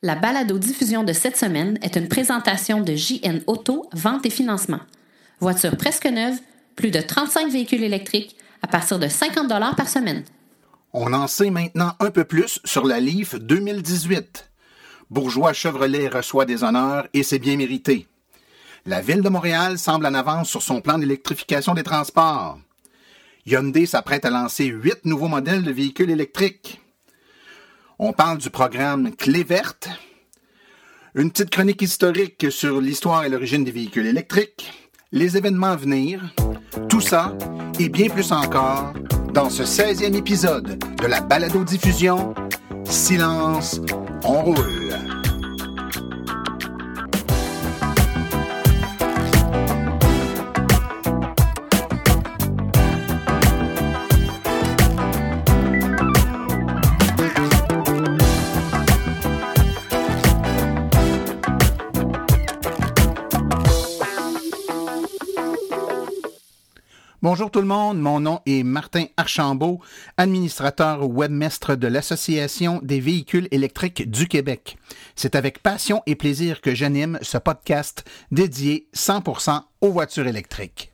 La balado-diffusion de cette semaine est une présentation de JN Auto, vente et financement. Voiture presque neuve, plus de 35 véhicules électriques à partir de 50 par semaine. On en sait maintenant un peu plus sur la Leaf 2018. Bourgeois Chevrolet reçoit des honneurs et c'est bien mérité. La ville de Montréal semble en avance sur son plan d'électrification des transports. Hyundai s'apprête à lancer huit nouveaux modèles de véhicules électriques. On parle du programme Clé verte. Une petite chronique historique sur l'histoire et l'origine des véhicules électriques, les événements à venir, tout ça et bien plus encore dans ce 16e épisode de la balado-diffusion Silence, on roule. Bonjour tout le monde, mon nom est Martin Archambault, administrateur webmestre de l'Association des véhicules électriques du Québec. C'est avec passion et plaisir que j'anime ce podcast dédié 100% aux voitures électriques.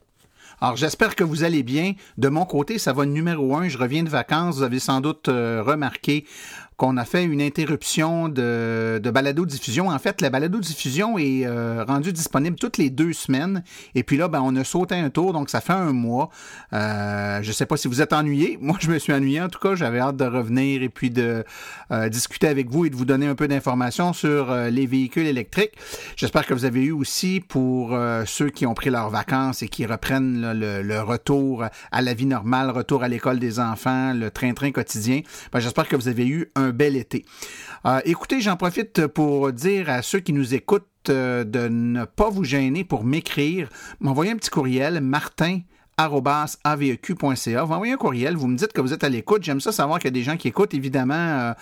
Alors j'espère que vous allez bien. De mon côté, ça va numéro un. Je reviens de vacances. Vous avez sans doute euh, remarqué qu'on a fait une interruption de, de balado-diffusion. En fait, la balado-diffusion est euh, rendue disponible toutes les deux semaines. Et puis là, ben, on a sauté un tour, donc ça fait un mois. Euh, je ne sais pas si vous êtes ennuyé. Moi, je me suis ennuyé. En tout cas, j'avais hâte de revenir et puis de euh, discuter avec vous et de vous donner un peu d'informations sur les véhicules électriques. J'espère que vous avez eu aussi pour ceux qui ont pris leurs vacances et qui reprennent le, le, retour à la vie normale, retour à l'école des enfants, le train-train quotidien. Ben, J'espère que vous avez eu un bel été. Euh, écoutez, j'en profite pour dire à ceux qui nous écoutent euh, de ne pas vous gêner pour m'écrire, m'envoyer un petit courriel, martin aveq.ca. Vous envoyez un courriel, vous me dites que vous êtes à l'écoute. J'aime ça savoir qu'il y a des gens qui écoutent. Évidemment, euh,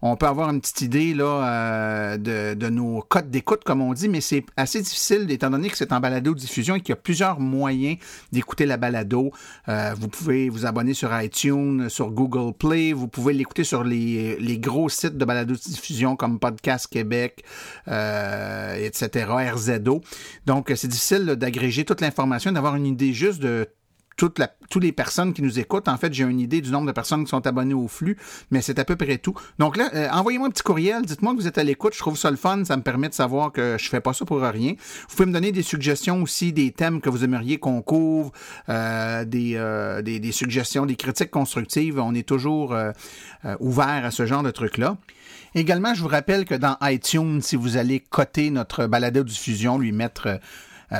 on peut avoir une petite idée euh, de, nos codes d'écoute, comme on dit, mais c'est assez difficile étant donné que c'est en balado-diffusion et qu'il y a plusieurs moyens d'écouter la balado. Euh, vous pouvez vous abonner sur iTunes, sur Google Play, vous pouvez l'écouter sur les, les, gros sites de balado-diffusion comme Podcast Québec, etc., RZO. Donc, c'est difficile d'agréger toute l'information, d'avoir une idée juste de toutes les personnes qui nous écoutent. En fait, j'ai une idée du nombre de personnes qui sont abonnées au flux, mais c'est à peu près tout. Donc là, euh, envoyez-moi un petit courriel, dites-moi que vous êtes à l'écoute, je trouve ça le fun, ça me permet de savoir que je fais pas ça pour rien. Vous pouvez me donner des suggestions aussi, des thèmes que vous aimeriez qu'on couvre, euh, euh, des, suggestions, des critiques constructives. On est toujours ouvert à ce genre de trucs-là. Également, je vous rappelle que dans iTunes, si vous allez coter notre balado diffusion, lui mettre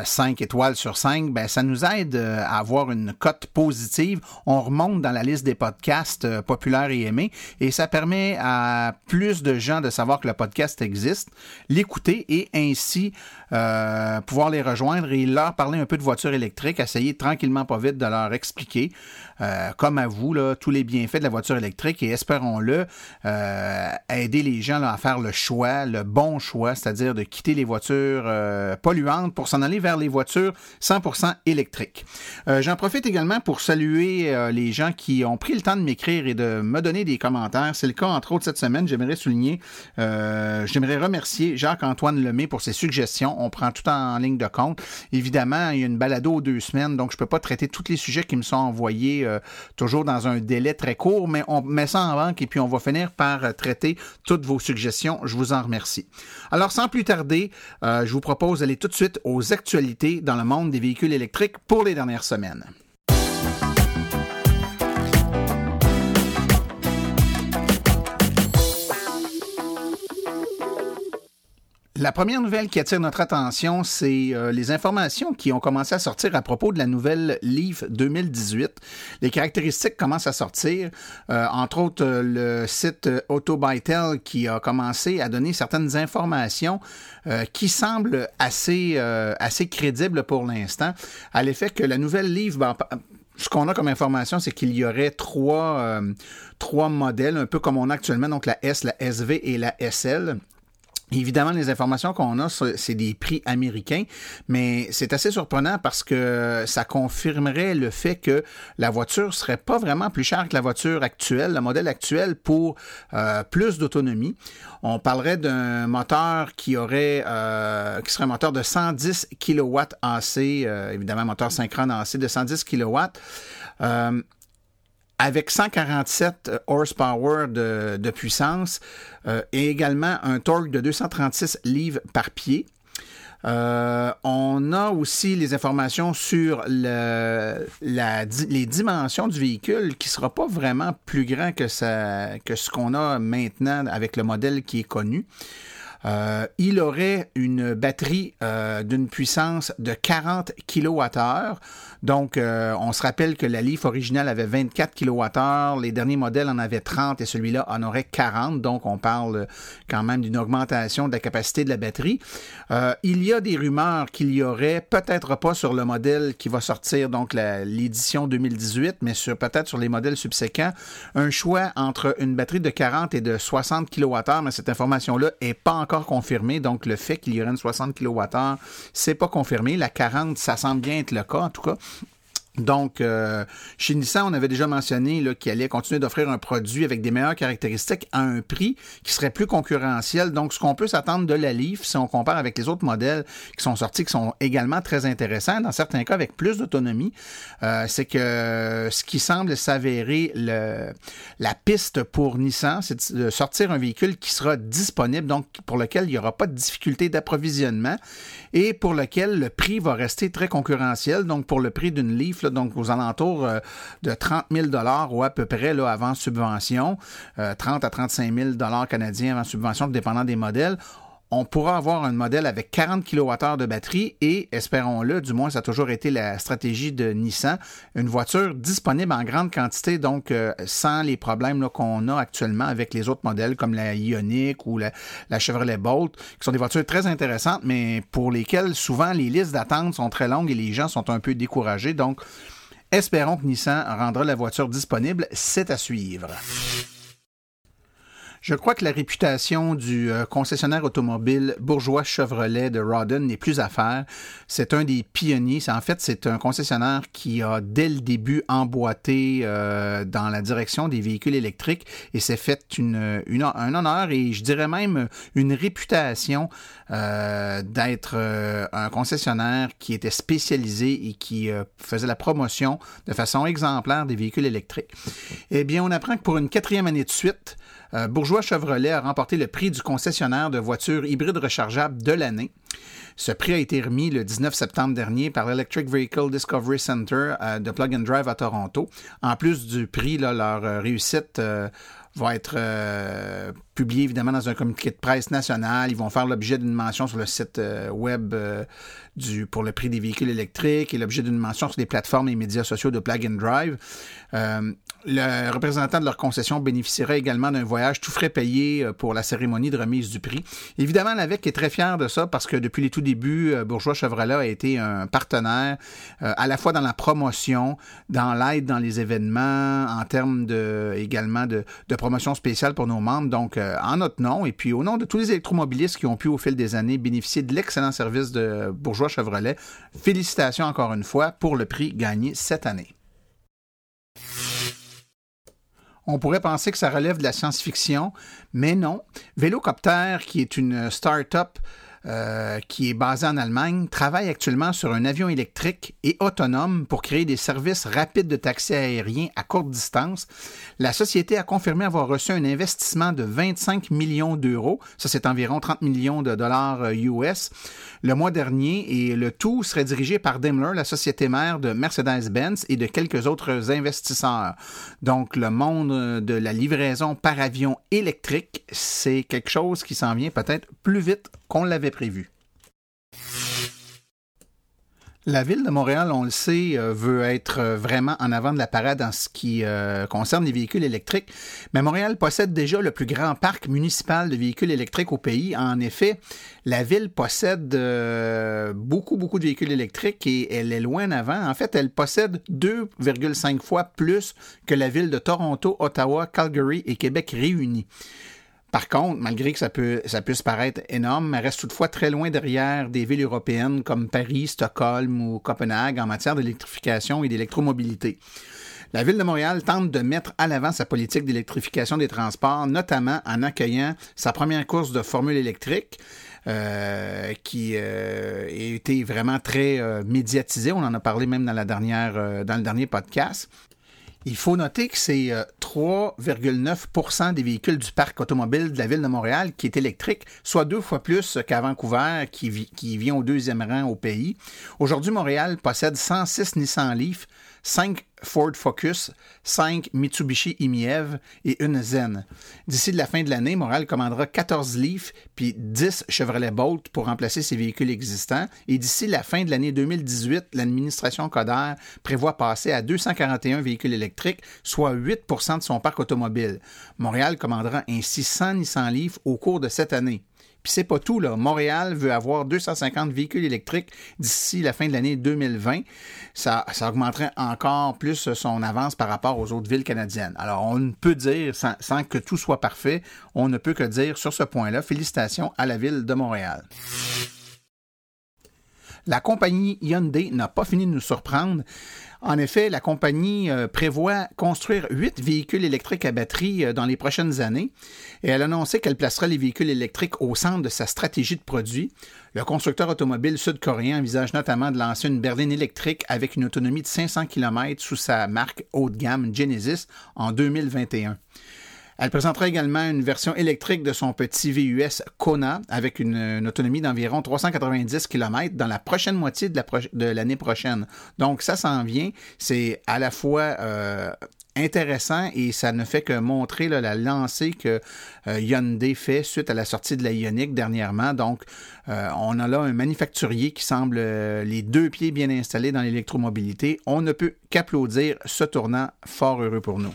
5 euh, étoiles sur 5, ben, ça nous aide euh, à avoir une cote positive. On remonte dans la liste des podcasts euh, populaires et aimés et ça permet à plus de gens de savoir que le podcast existe, l'écouter et ainsi pouvoir les rejoindre et leur parler un peu de voiture électrique, essayer tranquillement pas vite de leur expliquer, comme à vous, là, tous les bienfaits de la voiture électrique et espérons-le, aider les gens à faire le choix, le bon choix, c'est-à-dire de quitter les voitures polluantes pour s'en aller vers les voitures 100% électriques. Euh, j'en profite également pour saluer euh, les gens qui ont pris le temps de m'écrire et de me donner des commentaires. C'est le cas, entre autres, cette semaine. J'aimerais souligner, euh, j'aimerais remercier Jacques-Antoine Lemay pour ses suggestions. On prend tout en, ligne de compte. Évidemment, il y a une balado aux deux semaines, donc je ne peux pas traiter tous les sujets qui me sont envoyés toujours dans un délai très court, mais on met ça en banque et puis on va finir par traiter toutes vos suggestions. Je vous en remercie. Alors, sans plus tarder, je vous propose d'aller tout de suite aux actualités dans le monde des véhicules électriques pour les dernières semaines. La première nouvelle qui attire notre attention, c'est euh, les informations qui ont commencé à sortir à propos de la nouvelle Leaf 2018. Les caractéristiques commencent à sortir, euh, entre autres euh, le site Autobytel qui a commencé à donner certaines informations qui semblent assez, assez crédibles pour l'instant, à l'effet que la nouvelle Leaf... Ben, ce qu'on a comme information, c'est qu'il y aurait trois, trois modèles, un peu comme on a actuellement, donc la S, la SV et la SL Évidemment, les informations qu'on a, c'est des prix américains, mais c'est assez surprenant parce que ça confirmerait le fait que la voiture serait pas vraiment plus chère que la voiture actuelle, le modèle actuel, pour euh, plus d'autonomie. On parlerait d'un moteur qui aurait, euh, qui serait un moteur de 110 kW AC, euh, évidemment, moteur synchrone AC de 110 kW avec 147 euh, horsepower de, puissance euh, et également un torque de 236 livres par pied. Euh, on a aussi les informations sur le, les dimensions du véhicule qui ne sera pas vraiment plus grand que, ça, que ce qu'on a maintenant avec le modèle qui est connu. Il aurait une batterie d'une puissance de 40 kWh. Donc, euh, on se rappelle que la Leaf originale avait 24 kWh, les derniers modèles en avaient 30 et celui-là en aurait 40. Donc, on parle quand même d'une augmentation de la capacité de la batterie. il y a des rumeurs qu'il y aurait, peut-être pas sur le modèle qui va sortir, donc l'édition 2018, mais sur peut-être sur les modèles subséquents, un choix entre une batterie de 40 et de 60 kWh, mais cette information-là est pas encore confirmé. Donc, le fait qu'il y aurait une 60 kWh, c'est pas confirmé. La 40, ça semble bien être le cas, en tout cas. Donc, euh, chez Nissan, on avait déjà mentionné qu'il allait continuer d'offrir un produit avec des meilleures caractéristiques à un prix qui serait plus concurrentiel. Donc, ce qu'on peut s'attendre de la Leaf, si on compare avec les autres modèles qui sont sortis, qui sont également très intéressants, dans certains cas avec plus d'autonomie, euh, c'est que ce qui semble s'avérer la piste pour Nissan, c'est de sortir un véhicule qui sera disponible, donc pour lequel il n'y aura pas de difficulté d'approvisionnement et pour lequel le prix va rester très concurrentiel. Donc, pour le prix d'une Leaf, donc aux alentours euh, de 30 000 ou à peu près là, avant subvention, 30 euh, à 35 000 canadiens avant subvention, dépendant des modèles on pourra avoir un modèle avec 40 kWh de batterie et, espérons-le, du moins ça a toujours été la stratégie de Nissan, une voiture disponible en grande quantité, donc euh, sans les problèmes qu'on a actuellement avec les autres modèles comme la Ioniq ou la, la, Chevrolet Bolt, qui sont des voitures très intéressantes, mais pour lesquelles souvent les listes d'attente sont très longues et les gens sont un peu découragés. Donc, espérons que Nissan rendra la voiture disponible. C'est à suivre. Je crois que la réputation du euh, concessionnaire automobile bourgeois Chevrolet de Rawdon n'est plus à faire. C'est un des pionniers. En fait, c'est un concessionnaire qui a dès le début emboîté euh, dans la direction des véhicules électriques et s'est fait une, un honneur et je dirais même une réputation euh, d'être un concessionnaire qui était spécialisé et qui faisait la promotion de façon exemplaire des véhicules électriques. Eh bien, on apprend que pour une quatrième année de suite, euh, Bourgeois Chevrolet a remporté le prix du concessionnaire de voitures hybrides rechargeables de l'année. Ce prix a été remis le 19 septembre dernier par l'Electric Vehicle Discovery Center euh, de Plug and Drive à Toronto. En plus du prix, leur euh, réussite va être publié évidemment dans un communiqué de presse national. Ils vont faire l'objet d'une mention sur le site web du, pour le prix des véhicules électriques et l'objet d'une mention sur les plateformes et médias sociaux de Plug and Drive. Euh, le représentant de leur concession bénéficiera également d'un voyage tout frais payé euh, pour la cérémonie de remise du prix. Évidemment, l'AVEC est très fier de ça parce que depuis les tout débuts, euh, Bourgeois Chevrolet a été un partenaire à la fois dans la promotion, dans l'aide dans les événements, en termes de également de, de promotion spéciale pour nos membres. Donc, en notre nom et puis au nom de tous les électromobilistes qui ont pu au fil des années bénéficier de l'excellent service de Bourgeois Chevrolet. Félicitations encore une fois pour le prix gagné cette année. On pourrait penser que ça relève de la science-fiction, mais non. Vélocopter, qui est une start-up euh, qui est basé en Allemagne, travaille actuellement sur un avion électrique et autonome pour créer des services rapides de taxi aérien à courte distance. La société a confirmé avoir reçu un investissement de 25 millions d'euros. Ça, c'est environ 30 millions de dollars US euh, le mois dernier et le tout serait dirigé par Daimler, la société mère de Mercedes-Benz et de quelques autres investisseurs. Donc, le monde de la livraison par avion électrique, c'est quelque chose qui s'en vient peut-être plus vite qu'on l'avait prévu. La ville de Montréal, on le sait, euh, veut être euh, vraiment en avant de la parade en ce qui euh, concerne les véhicules électriques, mais Montréal possède déjà le plus grand parc municipal de véhicules électriques au pays. En effet, la ville possède beaucoup, beaucoup de véhicules électriques et elle est loin en avant. En fait, elle possède 2,5 fois plus que la ville de Toronto, Ottawa, Calgary et Québec réunis. Par contre, malgré que ça, puisse paraître énorme, elle reste toutefois très loin derrière des villes européennes comme Paris, Stockholm ou Copenhague en matière d'électrification et d'électromobilité. La Ville de Montréal tente de mettre à l'avant sa politique d'électrification des transports, notamment en accueillant sa première course de formule électrique. Euh, qui euh, a été vraiment très euh, médiatisée. On en a parlé même dans, la dernière, dans le dernier podcast. Il faut noter que c'est 3,9 des véhicules du parc automobile de la ville de Montréal qui est électrique, soit deux fois plus qu'à Vancouver, qui, qui vient au deuxième rang au pays. Aujourd'hui, Montréal possède 106 Nissan Leaf, 5 Ford Focus, 5 Mitsubishi Imiev et une Zen. D'ici la fin de l'année, Montréal commandera 14 Leaf puis 10 Chevrolet Bolt pour remplacer ses véhicules existants. Et d'ici la fin de l'année 2018, l'administration Coder prévoit passer à 241 véhicules électriques, soit 8% de son parc automobile. Montréal commandera ainsi 100 Nissan Leaf au cours de cette année. Puis c'est pas tout, là. Montréal veut avoir 250 véhicules électriques d'ici la fin de l'année 2020. Ça, ça augmenterait encore plus son avance par rapport aux autres villes canadiennes. Alors, on ne peut dire, sans, sans que tout soit parfait, on ne peut que dire sur ce point-là, félicitations à la ville de Montréal. La compagnie Hyundai n'a pas fini de nous surprendre. En effet, la compagnie euh, prévoit construire huit véhicules électriques à batterie euh, dans les prochaines années et elle a annoncé qu'elle placera les véhicules électriques au centre de sa stratégie de produit. Le constructeur automobile sud-coréen envisage notamment de lancer une berline électrique avec une autonomie de 500 km sous sa marque haut de gamme Genesis en 2021. Elle présentera également une version électrique de son petit VUS Kona avec une, autonomie d'environ 390 km dans la prochaine moitié de l'année prochaine. Donc ça s'en vient. C'est à la fois euh, intéressant et ça ne fait que montrer la lancée que euh, Hyundai fait suite à la sortie de la Ioniq dernièrement. Donc, euh, on a là un manufacturier qui semble les deux pieds bien installés dans l'électromobilité. On ne peut qu'applaudir ce tournant fort heureux pour nous.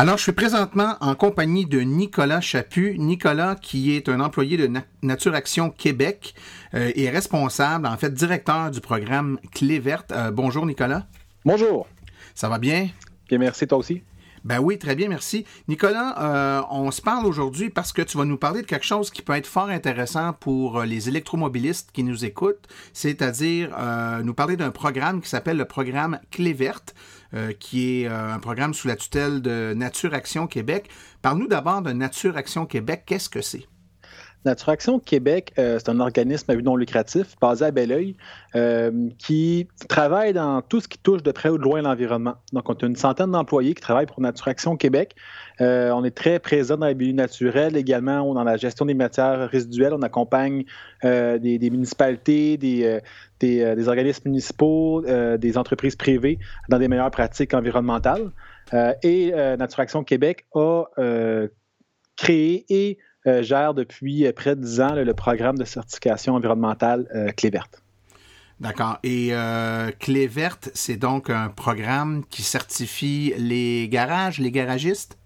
Alors, je suis présentement en compagnie de Nicolas Chaput. Nicolas, qui est un employé de Nature Action Québec euh, et responsable, en fait, directeur du programme Clé verte. Euh, bonjour, Nicolas. Bonjour. Ça va bien? Bien, merci, toi aussi. Ben oui, très bien, merci. Nicolas, euh, on se parle aujourd'hui parce que tu vas nous parler de quelque chose qui peut être fort intéressant pour les électromobilistes qui nous écoutent, c'est-à-dire nous parler d'un programme qui s'appelle le programme Clé verte. Euh, qui est euh, un programme sous la tutelle de Nature Action Québec. Parle-nous d'abord de Nature Action Québec. Qu'est-ce que c'est? Nature Action Québec, euh, c'est un organisme à but non lucratif basé à Belleuil qui travaille dans tout ce qui touche de près ou de loin l'environnement. Donc, on a une centaine d'employés qui travaillent pour Nature Action Québec. on est très présent dans les milieux naturels également, dans la gestion des matières résiduelles. On accompagne des, municipalités, des, euh, des, organismes municipaux, euh, des entreprises privées dans des meilleures pratiques environnementales. Euh, et Nature Action Québec a créé et gère depuis près de 10 ans le programme de certification environnementale Clé verte. D'accord. Et euh, Clé verte, c'est donc un programme qui certifie les garages, les garagistes?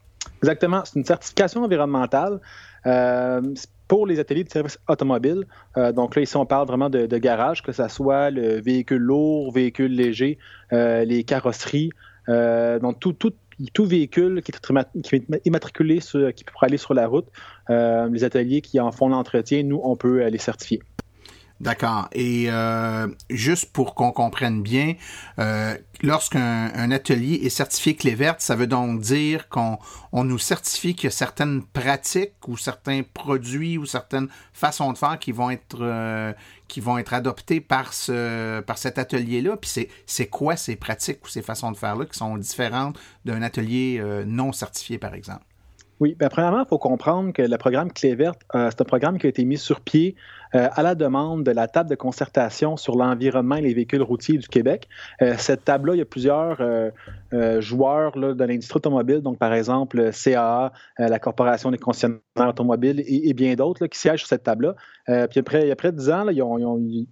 Exactement. C'est une certification environnementale. Euh, pour les ateliers de services automobiles. Euh, donc là, ici, on parle vraiment de, garage, que ce soit le véhicule lourd, véhicule léger, euh, les carrosseries, donc tout, tout, tout véhicule qui est, immatriculé, qui peut aller sur la route, les ateliers qui en font l'entretien, nous, on peut les certifier. D'accord. Et euh, juste pour qu'on comprenne bien, euh, lorsqu'un atelier est certifié clé verte, ça veut donc dire qu'on on nous certifie qu'il y a certaines pratiques ou certains produits ou certaines façons de faire qui vont être euh, qui vont être adoptées par ce par cet atelier-là. Puis c'est c'est quoi ces pratiques ou ces façons de faire là qui sont différentes d'un atelier non certifié, par exemple? Oui, bien, premièrement, il faut comprendre que le programme Clé verte, euh, c'est un programme qui a été mis sur pied euh, à la demande de la table de concertation sur l'environnement et les véhicules routiers du Québec. Euh, cette table-là, il y a plusieurs joueurs là, de l'industrie automobile, donc par exemple CAA, la Corporation des concessionnaires automobiles et, bien d'autres qui siègent sur cette table-là. puis après, il y a près de 10 ans, ils,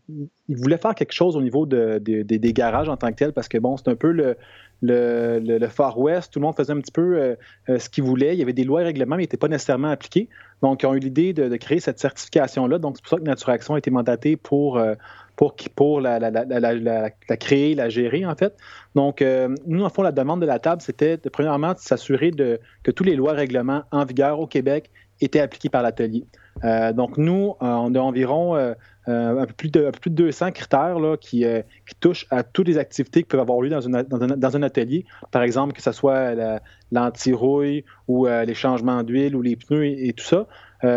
voulaient faire quelque chose au niveau des garages en tant que tel, parce que bon, c'est un peu le, le, Far West, tout le monde faisait un petit peu euh, euh, ce qu'il voulait. Il y avait des lois et règlements, mais ils n'étaient pas nécessairement appliqués. Donc, ils ont eu l'idée de, créer cette certification-là. Donc, c'est pour ça que Nature Action a été mandatée pour, euh, pour, pour la, créer, la gérer, en fait. Donc, nous, en fond, la demande de la table, c'était, premièrement, de s'assurer que tous les lois et règlements en vigueur au Québec étaient appliqués par l'atelier. donc, nous, on a environ euh, un, peu plus de, plus de 200 critères qui, euh, touchent à toutes les activités qui peuvent avoir lieu dans, un, atelier. Par exemple, que ce soit l'anti-rouille ou euh, les changements d'huile ou les pneus et, tout ça.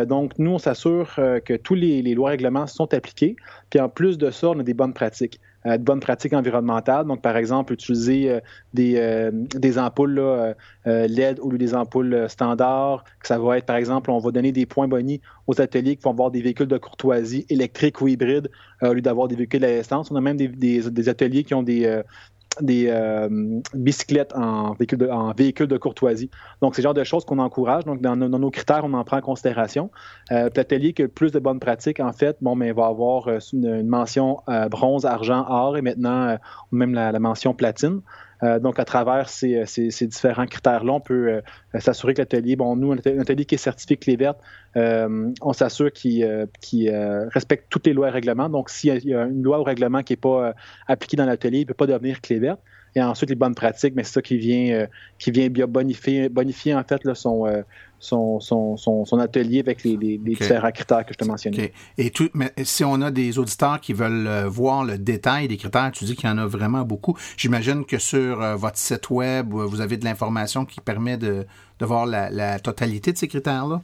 donc, nous, on s'assure que tous les, les lois règlements sont appliqués. Puis en plus de ça, on a des bonnes pratiques. Euh, de bonnes pratiques environnementales. Donc, par exemple, utiliser euh, des, euh, des ampoules LED au lieu des ampoules standards. Ça va être, par exemple, on va donner des points bonus aux ateliers qui vont avoir des véhicules de courtoisie électriques ou hybrides au lieu d'avoir des véhicules à essence. On a même des, des ateliers qui ont des, des euh, bicyclettes en véhicule, de, courtoisie. Donc, c'est le genre de choses qu'on encourage. Donc, dans, nos critères, on en prend en considération. Euh, L'atelier qui a le plus de bonnes pratiques, en fait, bon, mais va avoir euh, une, mention euh, bronze, argent, or et maintenant même la, mention platine. Euh, donc, à travers ces, euh, différents critères-là, on peut euh, s'assurer que l'atelier, bon, nous, un atelier qui est certifié clé verte, on s'assure qu'il respecte toutes les lois et règlements. Donc, s'il y, a une loi ou règlement qui n'est pas appliquée dans l'atelier, il ne peut pas devenir clé verte et ensuite les bonnes pratiques, mais c'est ça qui vient, qui vient bonifier, bonifier en fait là, son, son, son, atelier avec les, différents critères que je te mentionnais. Et tout, mais si on a des auditeurs qui veulent euh, voir le détail des critères, tu dis qu'il y en a vraiment beaucoup. J'imagine que sur euh, votre site web, vous avez de l'information qui permet de, voir la, totalité de ces critères-là?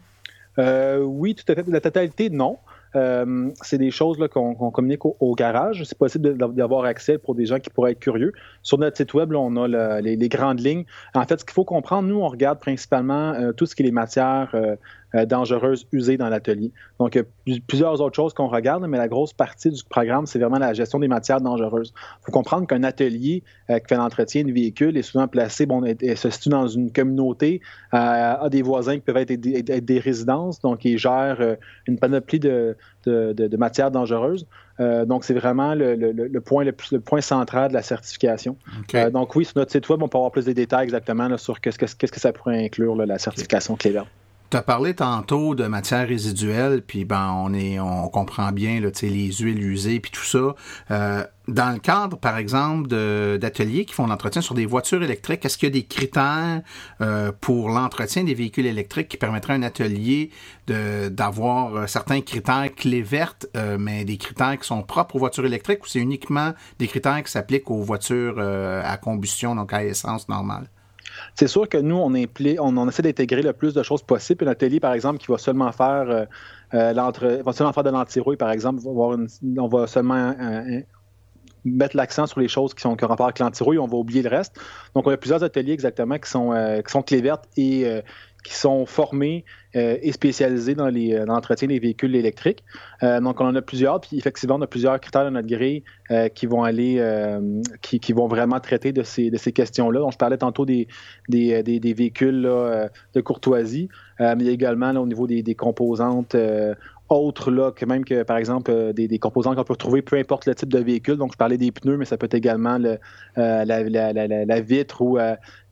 Euh, oui, tout à fait. La totalité, non. Euh, c'est des choses qu'on communique au, garage. C'est possible d'avoir accès pour des gens qui pourraient être curieux. Sur notre site web, on a les, grandes lignes. En fait, ce qu'il faut comprendre, nous, on regarde principalement euh, tout ce qui est les matières euh, euh, dangereuses usées dans l'atelier. Donc, il y a plusieurs autres choses qu'on regarde, mais la grosse partie du programme, c'est vraiment la gestion des matières dangereuses. Il faut comprendre qu'un atelier euh, qui fait l'entretien de véhicules est souvent placé, bon, se situe dans une communauté, euh, a des voisins qui peuvent être, des résidences, donc il gère une panoplie de, matières dangereuses. donc, c'est vraiment le, point, le, point central de la certification. donc, oui, sur notre site web, on peut avoir plus de détails exactement sur qu'est-ce que, ça pourrait inclure, la certification okay. clé tu as parlé tantôt de matières résiduelles, puis ben on est, on comprend bien là, les huiles usées puis tout ça. Euh, dans le cadre, par exemple, d'ateliers qui font l'entretien sur des voitures électriques, est-ce qu'il y a des critères euh, pour l'entretien des véhicules électriques qui permettraient à un atelier d'avoir euh, certains critères clés vertes, mais des critères qui sont propres aux voitures électriques, ou c'est uniquement des critères qui s'appliquent aux voitures à combustion, donc à essence normale? C'est sûr que nous, on, essaie d'intégrer le plus de choses possible. Un atelier, par exemple, qui va seulement faire, euh, euh, va seulement faire de l'antirouille, par exemple, on va seulement euh, mettre l'accent sur les choses qui sont en rapport avec l'antirouille, on va oublier le reste. Donc, on a plusieurs ateliers exactement qui sont, qui sont clés vertes et qui sont formés euh, et spécialisés dans euh, l'entretien des véhicules électriques. Euh, donc, on en a plusieurs, puis effectivement, on a plusieurs critères dans notre grille qui vont aller, qui, vont vraiment traiter de ces, questions-là. Donc, je parlais tantôt des, véhicules de courtoisie, mais également au niveau des composantes autres là, que même que, par exemple, des, composants qu'on peut retrouver, peu importe le type de véhicule. Donc, je parlais des pneus, mais ça peut être également le, la, vitre ou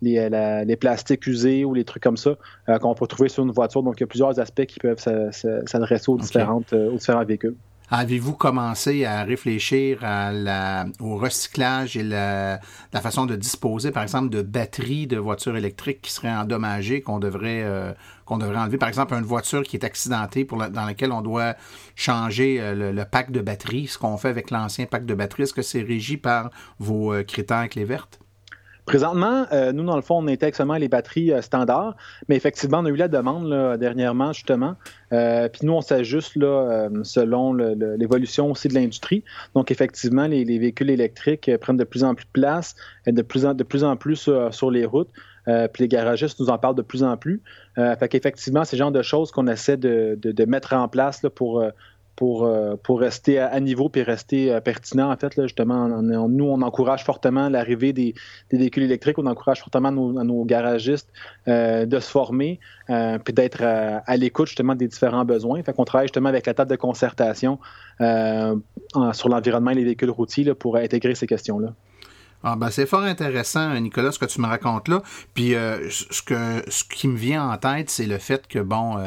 les, les, plastiques usés ou les trucs comme ça qu'on peut trouver sur une voiture. Donc, il y a plusieurs aspects qui peuvent s'adresser aux, différentes, aux différents véhicules. Avez-vous commencé à réfléchir à la, au recyclage et la, la, façon de disposer, par exemple, de batteries de voitures électriques qui seraient endommagées, qu'on devrait, euh, qu'on devrait enlever? Par exemple, une voiture qui est accidentée pour dans laquelle on doit changer euh, le, pack de batterie, ce qu'on fait avec l'ancien pack de batterie, est-ce que c'est régi par vos euh, critères clés vertes? Présentement, euh, nous, dans le fond, on intègre seulement les batteries standards, mais effectivement, on a eu la demande dernièrement, justement. Puis nous, on s'ajuste selon l'évolution aussi de l'industrie. Donc, effectivement, les, véhicules électriques prennent de plus en plus de place, de de plus, en plus sur les routes. Puis les garagistes nous en parlent de plus en plus. fait qu'effectivement, c'est le genre de choses qu'on essaie de, de, mettre en place pour pour, euh, pour rester à, niveau puis rester euh, pertinent. En fait, justement, nous, on encourage fortement l'arrivée des, véhicules électriques, on encourage fortement nos, nos garagistes euh, de se former puis d'être à, l'écoute justement des différents besoins. Fait qu'on travaille justement avec la table de concertation sur l'environnement et les véhicules routiers pour intégrer ces questions-là. Ah ben c'est fort intéressant, Nicolas, ce que tu me racontes là. Puis ce que ce qui me vient en tête, c'est le fait que bon,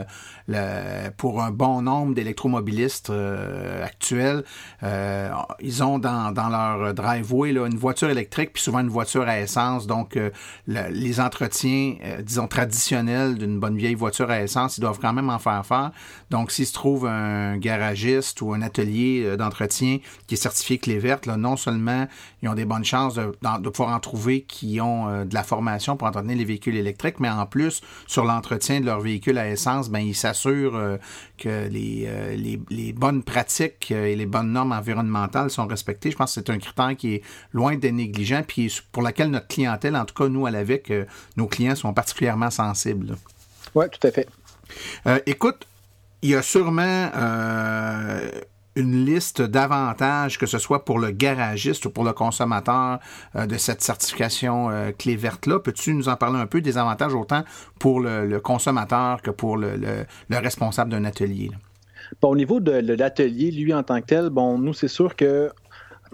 pour un bon nombre d'électromobilistes euh, actuels, euh, ils ont dans, dans leur driveway là, une voiture électrique puis souvent une voiture à essence. Donc, euh, les entretiens, disons, traditionnels d'une bonne vieille voiture à essence, ils doivent quand même en faire faire. Donc, s'il se trouve un garagiste ou un atelier d'entretien qui est certifié clé verte, là, non seulement ils ont des bonnes chances de, de pouvoir en trouver qui ont de la formation pour entretenir les véhicules électriques, mais en plus, sur l'entretien de leur véhicule à essence, ben, ils s'assurent euh, que euh, les, les, bonnes pratiques euh, et les bonnes normes environnementales sont respectées. Je pense que c'est un critère qui est loin d'être négligent, puis pour lequel notre clientèle, en tout cas nous à l'AVEC, nos clients sont particulièrement sensibles. Oui, tout à fait. écoute, il y a sûrement une liste d'avantages, que ce soit pour le garagiste ou pour le consommateur euh, de cette certification euh, clé verte-là. Peux-tu nous en parler un peu des avantages autant pour le, consommateur que pour le, responsable d'un atelier? Bon, au niveau de, l'atelier, lui en tant que tel, bon, nous, c'est sûr que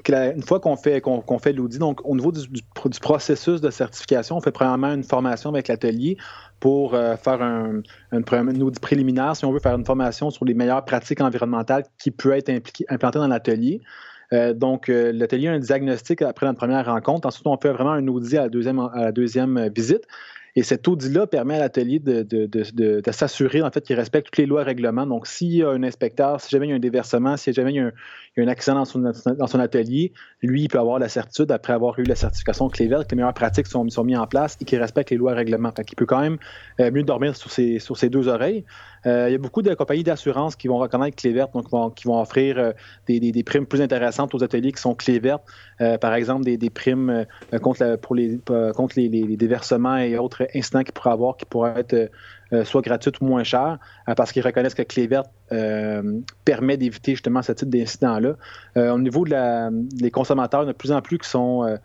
une fois qu'on fait, qu'on, fait l'audit, donc au niveau du, processus de certification, on fait premièrement une formation avec l'atelier pour euh, faire un, audit préliminaire, si on veut faire une formation sur les meilleures pratiques environnementales qui peuvent être implantées dans l'atelier. Euh, donc, euh, l'atelier a un diagnostic après notre première rencontre. Ensuite, on fait vraiment un audit à deuxième, à la deuxième visite. Et cet audit-là permet à l'atelier de, s'assurer en fait qu'il respecte toutes les lois et règlements. Donc, s'il y a un inspecteur, si jamais il y a un déversement, si jamais il y a un, accident dans son, atelier, lui, il peut avoir la certitude, après avoir eu la certification que les meilleures pratiques sont, mises en place et qu'il respecte les lois et règlements. Fait qu'il peut quand même euh, mieux dormir sur ses deux oreilles. Euh, il y a beaucoup de compagnies d'assurance qui vont reconnaître clé verte, donc qui vont offrir euh, des, des, primes plus intéressantes aux ateliers qui sont clé verte. par exemple, des, des primes contre, pour les, contre les, déversements et autres incidents qu'ils pourraient avoir qui pourraient être euh, soit gratuites ou moins chères, euh, parce qu'ils reconnaissent que Clé verte euh, permet d'éviter justement ce type d'incident-là. au niveau des consommateurs, il y en a de plus en plus qui sont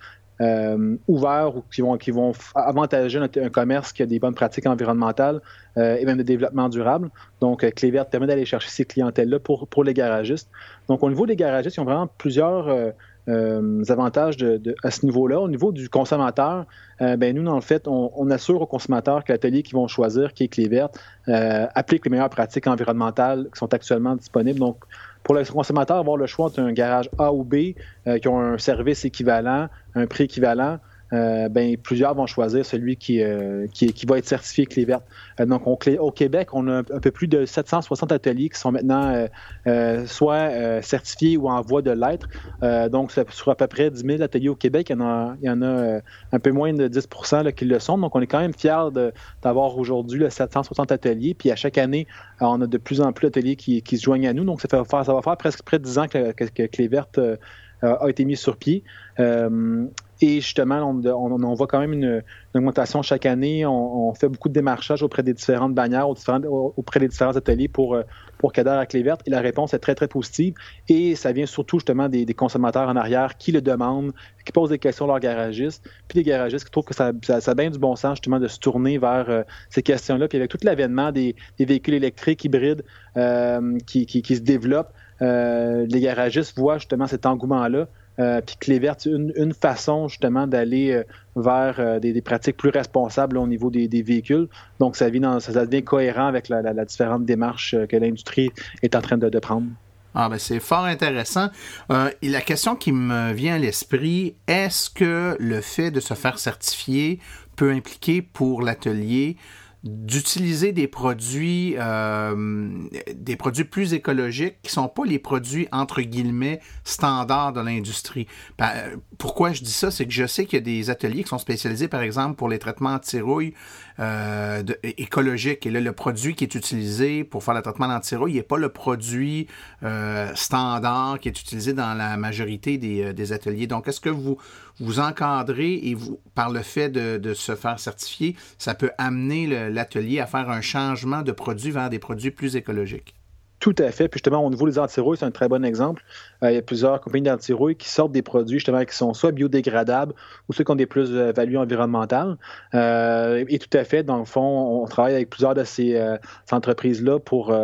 ouverts ou qui vont, qui vont avantager un, commerce qui a des bonnes pratiques environnementales et même de développement durable. Donc, Clé verte permet d'aller chercher ces clientèles-là pour, pour les garagistes. Donc, au niveau des garagistes, ils ont vraiment plusieurs euh, avantages à ce niveau-là. Au niveau du consommateur, euh, ben nous, en fait, on, assure aux consommateurs que l'atelier qu'ils vont choisir, qui est clé verte, euh, applique les meilleures pratiques environnementales qui sont actuellement disponibles. Donc, pour le consommateur, avoir le choix entre un garage A ou B qui ont un service équivalent, un prix équivalent, euh, ben, plusieurs vont choisir celui qui, euh, qui, qui, va être certifié clé verte. Euh, donc, au Québec, on a un peu plus de 760 ateliers qui sont maintenant soit certifiés ou en voie de l'être. donc, sur à peu près 10 000 ateliers au Québec, il y en a, il y en a un peu moins de 10 là, qui le sont. Donc, on est quand même fiers d'avoir aujourd'hui 760 ateliers. Puis, à chaque année, on a de plus en plus d'ateliers qui, qui, se joignent à nous. Donc, ça, fait ça va faire presque près de 10 ans que, que, a été mis sur pied. Et justement, on, voit quand même une, augmentation chaque année. On, fait beaucoup de démarchages auprès des différentes bannières, auprès des différents ateliers pour, pour Cadre à clé verte. Et la réponse est très, très positive. Et ça vient surtout justement des, consommateurs en arrière qui le demandent, qui posent des questions à leurs garagistes, puis des garagistes qui trouvent que ça, ça, a bien du bon sens justement de se tourner vers ces questions-là. Puis avec tout l'avènement des, véhicules électriques hybrides qui, qui, se développent, euh, les garagistes voient justement cet engouement-là. Euh, puis Clévert, une, une façon justement d'aller euh, vers des, pratiques plus responsables au niveau des, véhicules. Donc, ça, devient, ça devient cohérent avec la, la, différente démarche que l'industrie est en train de, prendre. Ah ben c'est fort intéressant. la question qui me vient à l'esprit, est-ce que le fait de se faire certifier peut impliquer pour l'atelier d'utiliser des produits euh, des produits plus écologiques qui sont pas les produits entre guillemets standards de l'industrie. Ben, pourquoi je dis ça, c'est que je sais qu'il y a des ateliers qui sont spécialisés par exemple pour les traitements anti-rouille euh, écologiques et là le produit qui est utilisé pour faire le traitement anti-rouille n'est pas le produit euh, standard qui est utilisé dans la majorité des, euh, des ateliers. Donc est-ce que vous vous encadrez et vous, par le fait de, se faire certifier, ça peut amener l'atelier à faire un changement de produit vers des produits plus écologiques. Tout à fait. Puis justement, au niveau des antirouilles, c'est un très bon exemple. Euh, il y a plusieurs compagnies d'antirouilles qui sortent des produits justement qui sont soit biodégradables ou ceux qui ont des plus-values environnementales. Euh, et tout à fait, dans le fond, on travaille avec plusieurs de ces, euh, entreprises-là pour,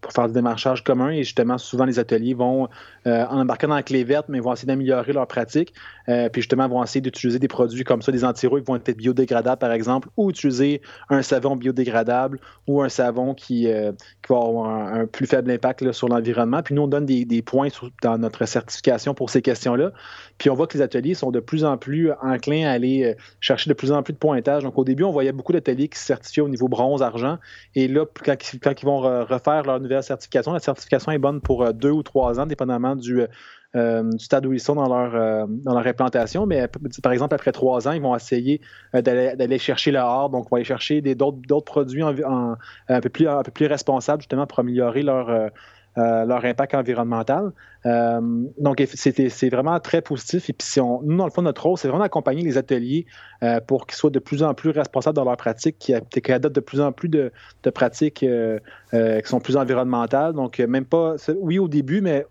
pour faire des démarchages communs. Et justement, souvent, les ateliers vont en embarquer dans la clé verte, mais vont essayer d'améliorer leurs pratiques. puis justement, vont essayer d'utiliser des produits comme ça, des antirouilles qui vont être biodégradables, par exemple, ou utiliser un savon biodégradable ou un savon qui, qui va avoir un, plus faible impact sur l'environnement. Puis nous, on donne des, points dans notre certification pour ces questions-là. Puis on voit que les ateliers sont de plus en plus enclins à aller euh, chercher de plus en plus de pointage. Donc au début, on voyait beaucoup d'ateliers qui se certifiaient au niveau bronze, argent. Et là, quand, ils vont refaire leur nouvelle certification, la certification est bonne pour euh, deux ou trois ans, dépendamment du, euh, du stade où ils sont dans leur, dans leur implantation. Mais par exemple, après trois ans, ils vont essayer d'aller chercher le hard. Donc, on va aller chercher d'autres produits un, peu plus, un peu plus responsables, justement, pour améliorer leur euh, leur impact environnemental. Euh, donc, c'est vraiment très positif. Et puis, si on, nous, dans le fond, notre rôle, c'est vraiment d'accompagner les ateliers euh, pour qu'ils soient de plus en plus responsables dans leurs pratiques, qu'ils adoptent de plus en plus de, pratiques qui sont plus environnementales. Donc, même pas, oui, au début, mais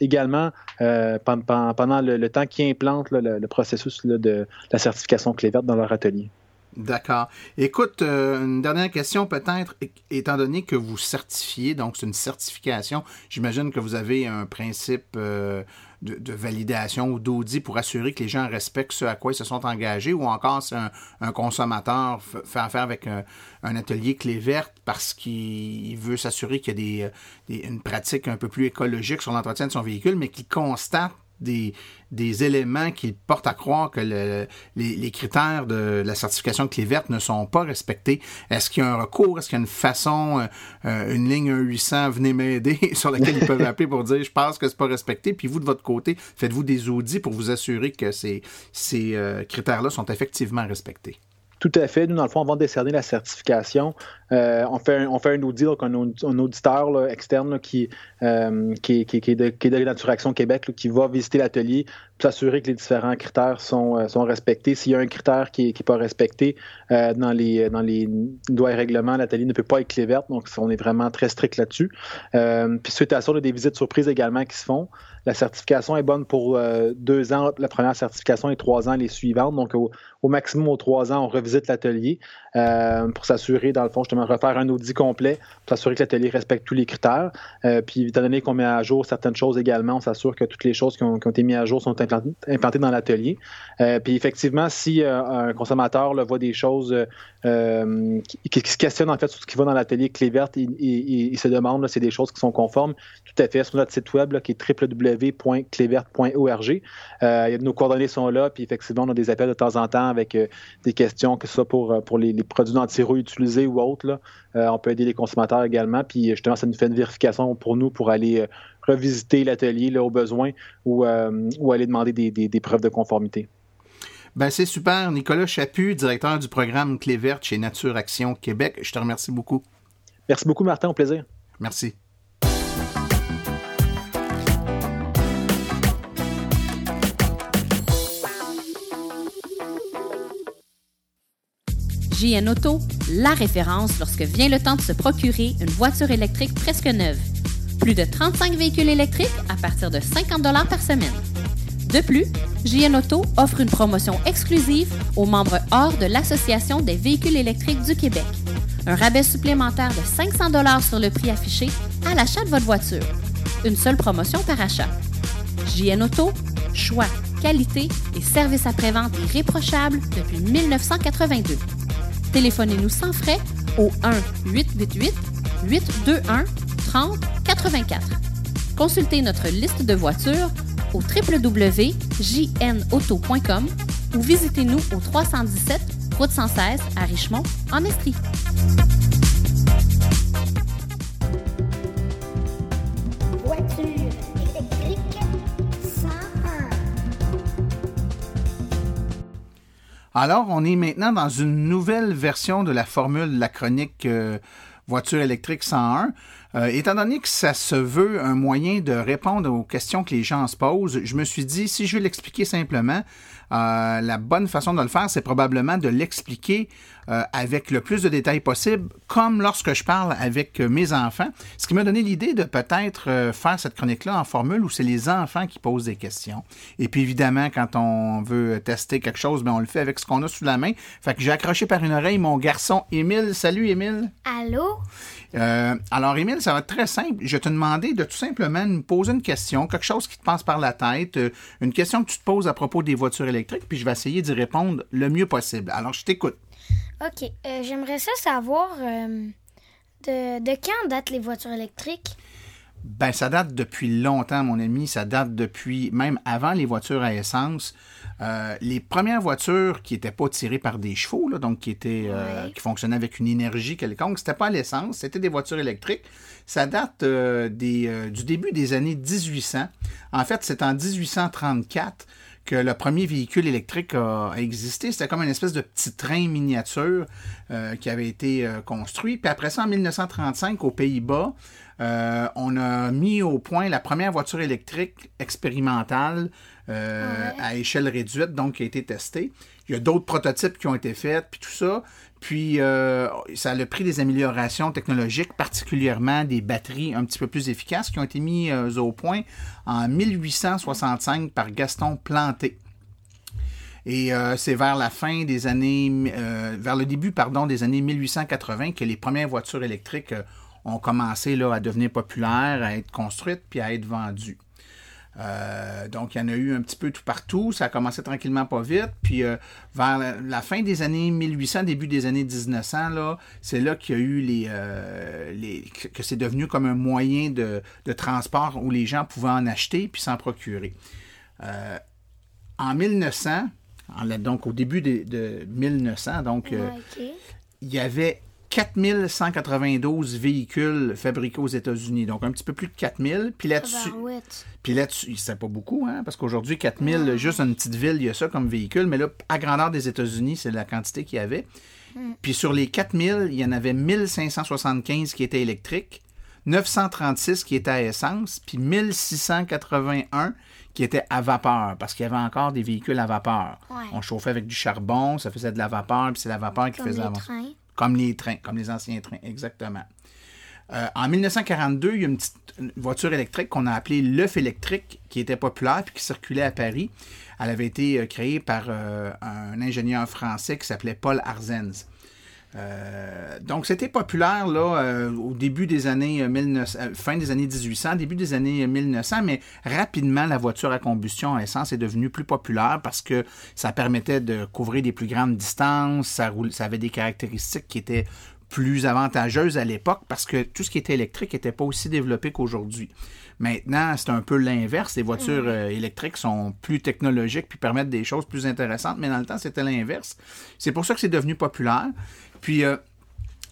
également pendant, le, temps qu'ils implantent le, processus de la certification clé verte dans leur atelier. D'accord. Écoute, euh, une dernière question peut-être, étant donné que vous certifiez, donc c'est une certification, j'imagine que vous avez un principe euh, de, validation ou d'audit pour assurer que les gens respectent ce à quoi ils se sont engagés, ou encore c'est un, consommateur fait affaire avec un, atelier clé verte parce qu'il veut s'assurer qu'il y a des, une pratique un peu plus écologique sur l'entretien de son véhicule, mais qui constate des, des éléments qui portent à croire que les, critères de la certification clé verte ne sont pas respectés. Est-ce qu'il y a un recours? Est-ce qu'il y a une façon, euh, euh, une ligne 800, venez m'aider, sur laquelle ils peuvent appeler pour dire, je pense que c'est pas respecté. Puis vous, de votre côté, faites-vous des audits pour vous assurer que ces, ces euh, critères-là sont effectivement respectés? Tout à fait. Nous, dans le fond, avant de décerner la certification, euh, on, fait un, on fait un audit, donc un, auditeur externe qui, euh, qui, qui, est de, qui de Nature Action Québec, qui va visiter l'atelier pour s'assurer que les différents critères sont, euh, sont respectés. S'il y a un critère qui n'est qui pas respecté dans, les, dans les lois et règlements, l'atelier ne peut pas être clé verte, donc on est vraiment très strict là-dessus. puis suite à ça, y a des visites surprises également qui se font. La certification est bonne pour deux ans, la première certification et trois ans les suivantes. Donc, au, au maximum, aux trois ans, on revisite l'atelier euh, pour s'assurer, dans le fond, justement, refaire un audit complet pour s'assurer que l'atelier respecte tous les critères. Euh, puis, étant donné qu'on met à jour certaines choses également, on s'assure que toutes les choses qui ont, été mises à jour sont implantées, dans l'atelier. Euh, puis, effectivement, si un consommateur voit des choses qui, se questionnent en fait sur ce qui va dans l'atelier clé verte, il, se demande, c'est des choses qui sont conformes, tout à fait, sur notre site web qui est www.cléverte.org. nos coordonnées sont là, puis effectivement, on a des appels de temps en temps avec euh, des questions, que ce soit pour, euh, pour les, produits d'anti-rouille utilisés ou autres. Euh, on peut aider les consommateurs également. Puis justement, ça nous fait une vérification pour nous pour aller revisiter l'atelier au besoin ou, ou aller demander des, preuves de conformité. Ben, c'est super. Nicolas Chaput, directeur du programme Clé verte chez Nature Action Québec. Je te remercie beaucoup. Merci beaucoup, Martin. Au plaisir. Merci. JN Auto, la référence lorsque vient le temps de se procurer une voiture électrique presque neuve. Plus de 35 véhicules électriques à partir de 50 par semaine. De plus, JN Auto offre une promotion exclusive aux membres hors de l'Association des véhicules électriques du Québec. Un rabais supplémentaire de 500 sur le prix affiché à l'achat de votre voiture. Une seule promotion par achat. JN Auto, choix, qualité et service après-vente irréprochable depuis 1982. Téléphonez-nous sans frais au 1-888-821-3084. Consultez notre liste de voitures au www.jnauto.com ou visitez-nous au 317 Route 116 à Richmond, en Estrie. Alors, on est maintenant dans une nouvelle version de la formule de la chronique euh, Voiture électrique 101. Euh, étant donné que ça se veut un moyen de répondre aux questions que les gens se posent, je me suis dit, si je veux l'expliquer simplement, euh, la bonne façon de le faire, c'est probablement de l'expliquer euh, avec le plus de détails possible, comme lorsque je parle avec mes enfants. Ce qui m'a donné l'idée de peut-être euh, faire cette chronique-là en formule où c'est les enfants qui posent des questions. Et puis évidemment, quand on veut tester quelque chose, ben, on le fait avec ce qu'on a sous la main. Fait que j'ai accroché par une oreille mon garçon Émile. Salut Émile. Allô? Euh, alors, Émile, ça va être très simple. Je te demander de tout simplement me poser une question, quelque chose qui te passe par la tête, euh, une question que tu te poses à propos des voitures électriques, puis je vais essayer d'y répondre le mieux possible. Alors, je t'écoute. OK. euh, J'aimerais ça savoir de quand datent les voitures électriques? Ben, ça date depuis longtemps, mon ami. Ça date depuis même avant les voitures à essence. Euh, les premières voitures qui n'étaient pas tirées par des chevaux, là, donc qui étaient euh, qui fonctionnaient avec une énergie quelconque, c'était pas à l'essence, c'était des voitures électriques. Ça date euh, des, du début des années 1800. En fait, c'est en 1834 que le premier véhicule électrique a, a existé. C'était comme une espèce de petit train miniature euh, qui avait été euh, construit. Puis après ça, en 1935, aux Pays-Bas, euh, on a mis au point la première voiture électrique expérimentale euh, Ouais. à échelle réduite, donc qui a été testée. Il y a d'autres prototypes qui ont été faits, puis tout ça. Puis euh, ça a pris des améliorations technologiques, particulièrement des batteries un petit peu plus efficaces qui ont été mis euh, au point en 1865 par Gaston Planté. Et euh, c'est vers la fin des années, euh, vers le début, pardon, des années 1880 que les premières voitures électriques ont commencé là, à devenir populaires, à être construites puis à être vendues. Euh, donc, il y en a eu un petit peu tout partout. Ça a commencé tranquillement, pas vite. Puis, euh, vers la, la fin des années 1800, début des années 1900, là, c'est là qu'il y a eu les, euh, les que- c'est devenu comme un moyen de, de transport où les gens pouvaient en acheter puis s'en procurer. En 1900, en la- donc au début de, de 1900, donc OK. il y avait 4192 véhicules fabriqués aux États-Unis, donc un petit peu plus de 4000. Puis là-dessus, puis là-dessus, c'est pas beaucoup, hein, parce qu'aujourd'hui, 4000, juste une petite ville, il y a ça comme véhicule, mais là, à grandeur des États-Unis, c'est la quantité qu'il y avait. Puis sur les 4000, il y en avait 1575 qui étaient électriques, 936 qui étaient à essence, puis 1681 qui étaient à vapeur, parce qu'il y avait encore des véhicules à vapeur. Ouais. On chauffait avec du charbon, ça faisait de la vapeur, puis c'est la vapeur qui Comme faisait les. Comme les trains, comme les anciens trains, exactement. Euh, en 1942, il y a une petite voiture électrique qu'on a appelée l'œuf électrique, qui était populaire puis qui circulait à Paris. Elle avait été euh, créée par euh, un ingénieur français qui s'appelait Paul Arzens. Euh, donc, c'était populaire là, euh, au début des années euh, 1900, euh, fin des années 1800, début des années euh, 1900, mais rapidement, la voiture à combustion à essence est devenue plus populaire parce que ça permettait de couvrir des plus grandes distances, ça avait des caractéristiques qui étaient plus avantageuses à l'époque parce que tout ce qui était électrique n'était pas aussi développé qu'aujourd'hui. Maintenant, c'est un peu l'inverse. Les voitures euh, électriques sont plus technologiques puis permettent des choses plus intéressantes, mais dans le temps, c'était l'inverse. C'est pour ça que c'est devenu populaire. Puis, euh,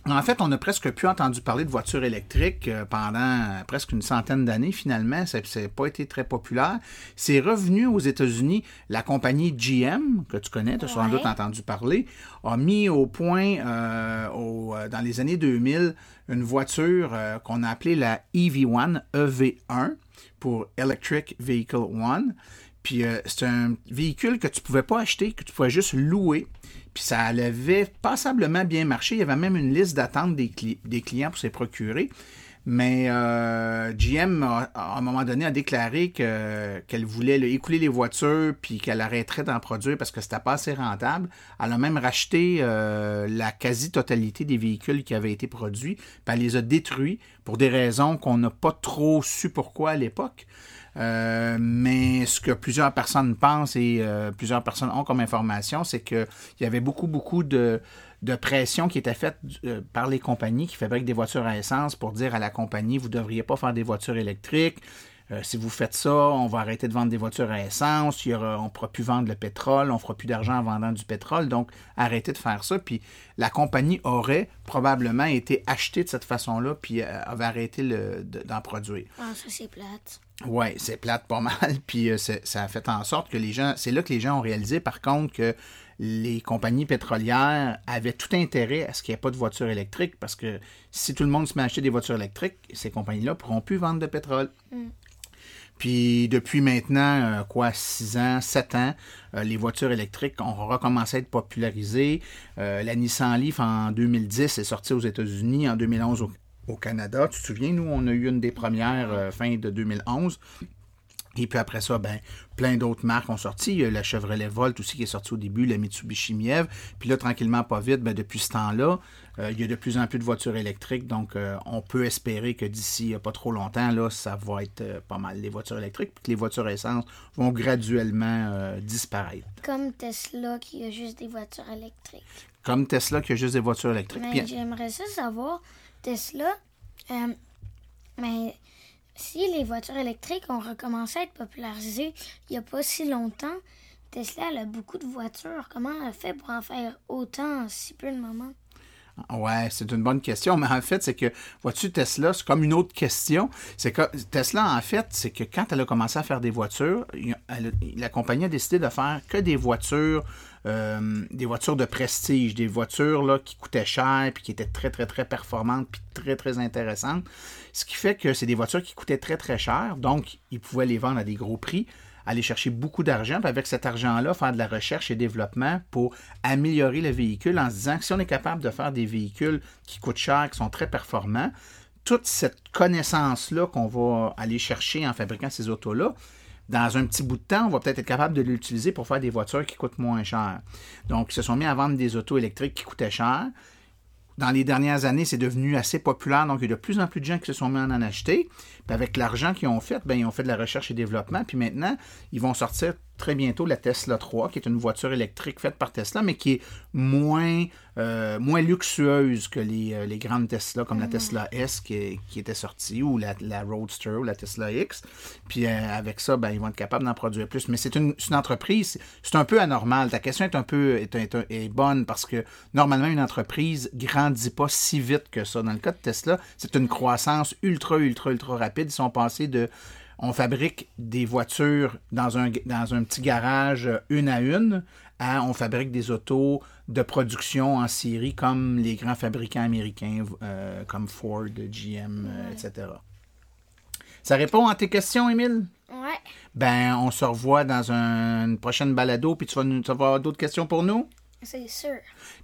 en fait, on a presque plus entendu parler de voitures électriques euh, pendant presque une centaine d'années, finalement. Ça n'a pas été très populaire. C'est revenu aux États-Unis. La compagnie GM, que tu connais, tu as sans doute entendu parler, a mis au point euh, au- euh, dans les années 2000 une voiture euh, qu'on a appelée la EV1, EV1, pour Electric Vehicle One. Puis euh, c'est un véhicule que tu pouvais pas acheter, que tu pouvais juste louer. Puis ça avait passablement bien marché. Il y avait même une liste d'attente des, clients pour se procurer. Mais euh, GM, à un moment donné, a déclaré qu'elle voulait écouler les voitures puis qu'elle arrêterait d'en produire parce que c'était pas assez rentable. Elle a même racheté euh, la quasi-totalité des véhicules qui avaient été produits. Puis elle les a détruits pour des raisons qu'on n'a pas trop su pourquoi à l'époque. Euh, mais ce que plusieurs personnes pensent et euh, plusieurs personnes ont comme information, c'est qu'il y avait beaucoup, beaucoup de, de pression qui était faite euh, par les compagnies qui fabriquent des voitures à essence pour dire à la compagnie, vous ne devriez pas faire des voitures électriques. si vous faites ça, on va arrêter de vendre des voitures à essence, il on ne pourra plus vendre le pétrole, on ne fera plus d'argent en vendant du pétrole, donc arrêtez de faire ça. Puis la compagnie aurait probablement été achetée de cette façon-là, puis avait arrêté d'en produire. Ah, ça c'est plate. Oui, c'est plate pas mal. Puis euh, ça a fait en sorte que les gens. C'est là que les gens ont réalisé, par contre, que les compagnies pétrolières avaient tout intérêt à ce qu'il n'y ait pas de voitures électriques parce que si tout le monde se met à acheter des voitures électriques, ces compagnies-là ne pourront plus vendre de pétrole. Mm. Puis depuis maintenant, euh, quoi, 6 ans, 7 ans, euh, les voitures électriques ont recommencé à être popularisées. la Nissan Leaf en 2010 est sortie aux États-Unis, en 2011 au, au Canada. Tu te souviens, nous, on a eu une des premières euh, fin de 2011. Et puis après ça, ben, plein d'autres marques ont sorti. Il y a la Chevrolet Volt aussi qui est sortie au début, la Mitsubishi Miev. Puis là, tranquillement, pas vite, ben, depuis ce temps-là, euh, il y a de plus en plus de voitures électriques. Donc, euh, on peut espérer que d'ici pas trop longtemps, là, ça va être pas mal les voitures électriques. Puis que les voitures essence vont graduellement disparaître. Comme Tesla qui a juste des voitures électriques. Comme Tesla qui a juste des voitures électriques. Mais j'aimerais ça savoir Tesla, euh, mais si les voitures électriques ont recommencé à être popularisées il n'y a pas si longtemps, Tesla a beaucoup de voitures. Comment elle a fait pour en faire autant en si peu de moments? Ouais, c'est une bonne question, mais en fait, c'est que, vois-tu, Tesla, c'est comme une autre question. C'est que Tesla, en fait, c'est que quand elle a commencé à faire des voitures, la compagnie a décidé de faire que des voitures, euh, des voitures de prestige, des voitures là, qui coûtaient cher, puis qui étaient très, très, très performantes, puis très, très intéressantes. Ce qui fait que c'est des voitures qui coûtaient très, très cher, donc ils pouvaient les vendre à des gros prix aller chercher beaucoup d'argent, puis avec cet argent-là, faire de la recherche et développement pour améliorer le véhicule en se disant que si on est capable de faire des véhicules qui coûtent cher, qui sont très performants, toute cette connaissance-là qu'on va aller chercher en fabriquant ces autos-là, dans un petit bout de temps, on va peut-être être capable de l'utiliser pour faire des voitures qui coûtent moins cher. Donc, ils se sont mis à vendre des autos électriques qui coûtaient cher dans les dernières années, c'est devenu assez populaire. Donc, il y a de plus en plus de gens qui se sont mis à en acheter. Puis avec l'argent qu'ils ont fait, ben, ils ont fait de la recherche et développement. Puis maintenant, ils vont sortir très bientôt la Tesla 3, qui est une voiture électrique faite par Tesla, mais qui est moins, euh, moins luxueuse que les, euh, les, grandes Tesla, comme la mm. Tesla S qui, qui était sortie, ou la, la, Roadster, ou la Tesla X. Puis euh, avec ça, ben, ils vont être capables d'en produire plus. Mais c'est une, une, entreprise, c'est un peu anormal. Ta question est un peu est, est, est, bonne parce que normalement, une entreprise grandit pas si vite que ça. Dans le cas de Tesla, c'est une croissance ultra, ultra, ultra rapide. Ils sont passés de on fabrique des voitures dans un, dans un petit garage euh, une à une, à on fabrique des autos de production en série comme les grands fabricants américains euh, comme Ford, GM, euh, etc. Ça répond à tes questions, Émile? Ouais. Ben, on se revoit dans une prochaine balado, puis tu vas, tu vas avoir d'autres questions pour nous? C'est sûr.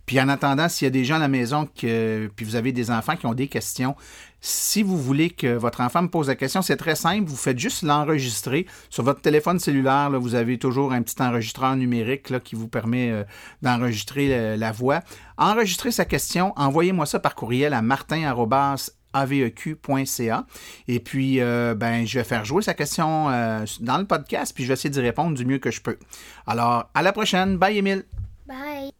Puis en attendant, s'il y a des gens à la maison, que, puis vous avez des enfants qui ont des questions, si vous voulez que votre enfant me pose la question, c'est très simple. Vous faites juste l'enregistrer. Sur votre téléphone cellulaire, vous avez toujours un petit enregistreur numérique qui vous permet euh, d'enregistrer la voix. Enregistrez sa question, envoyez-moi ça par courriel à martin.aveq.ca. Et puis, euh, ben, je vais faire jouer sa question euh, dans le podcast, puis je vais essayer d'y répondre du mieux que je peux. Alors, à la prochaine. Bye, Émile. Bye.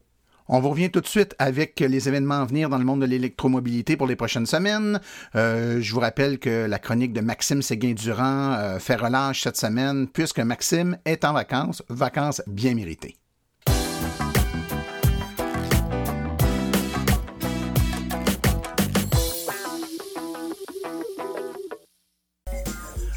On vous revient tout de suite avec les événements à venir dans le monde de l'électromobilité pour les prochaines semaines. Euh, je vous rappelle que la chronique de Maxime Séguin-Durand euh, fait relâche cette semaine puisque Maxime est en vacances, vacances bien méritées.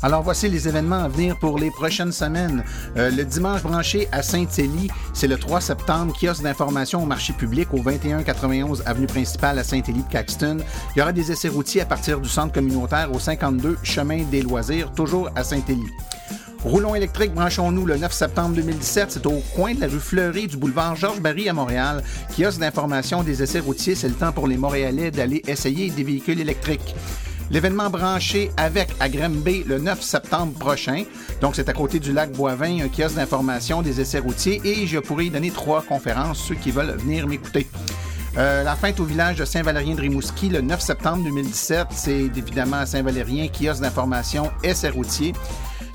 Alors voici les événements à venir pour les prochaines semaines. Euh, le dimanche branché à Saint-Élie, c'est le 3 septembre, kiosque d'information au marché public au 2191 avenue principale à Saint-Élie de Caxton. Il y aura des essais routiers à partir du centre communautaire au 52 chemin des loisirs, toujours à Saint-Élie. Roulons électrique, branchons-nous le 9 septembre 2017. C'est au coin de la rue Fleury du boulevard Georges-Barry à Montréal. Kiosque d'information des essais routiers, c'est le temps pour les Montréalais d'aller essayer des véhicules électriques. L'événement branché avec à Grimby le 9 septembre prochain. Donc, c'est à côté du lac Boivin, un kiosque d'information des essais routiers et je pourrais y donner trois conférences, ceux qui veulent venir m'écouter. Euh, la fête au village de Saint-Valérien de Rimouski le 9 septembre 2017. C'est évidemment à Saint-Valérien, kiosque d'information essais routiers.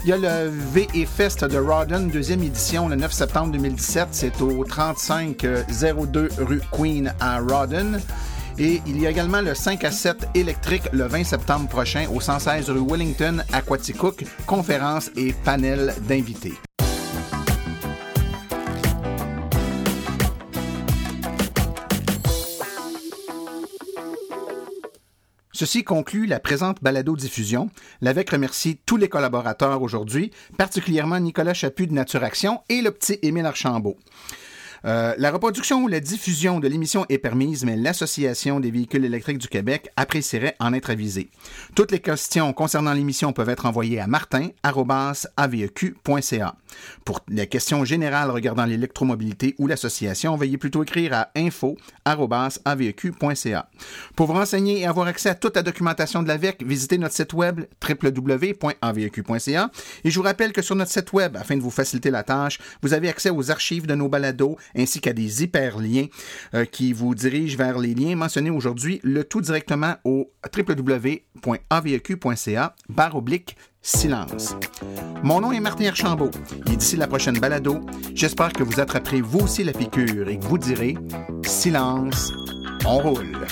Il y a le VE Fest de Rawdon, deuxième édition, le 9 septembre 2017. C'est au 3502 rue Queen à Rawdon. Et il y a également le 5 à 7 électrique le 20 septembre prochain au 116 rue Wellington à conférence et panel d'invités. Ceci conclut la présente balado-diffusion. L'AVEC remercie tous les collaborateurs aujourd'hui, particulièrement Nicolas Chaput de Nature Action et le petit Émile Archambault. Euh, la reproduction ou la diffusion de l'émission est permise, mais l'Association des véhicules électriques du Québec apprécierait en être avisée. Toutes les questions concernant l'émission peuvent être envoyées à martin.aveq.ca. Pour les questions générales regardant l'électromobilité ou l'association, veuillez plutôt écrire à info.aveq.ca. Pour vous renseigner et avoir accès à toute la documentation de l'AVEC, visitez notre site web www.aveq.ca. Et je vous rappelle que sur notre site web, afin de vous faciliter la tâche, vous avez accès aux archives de nos balados ainsi qu'à des hyperliens euh, qui vous dirigent vers les liens mentionnés aujourd'hui, le tout directement au www.aveq.ca barre oblique silence. Mon nom est Martin Archambault et d'ici la prochaine balado, j'espère que vous attraperez vous aussi la piqûre et que vous direz silence, on roule.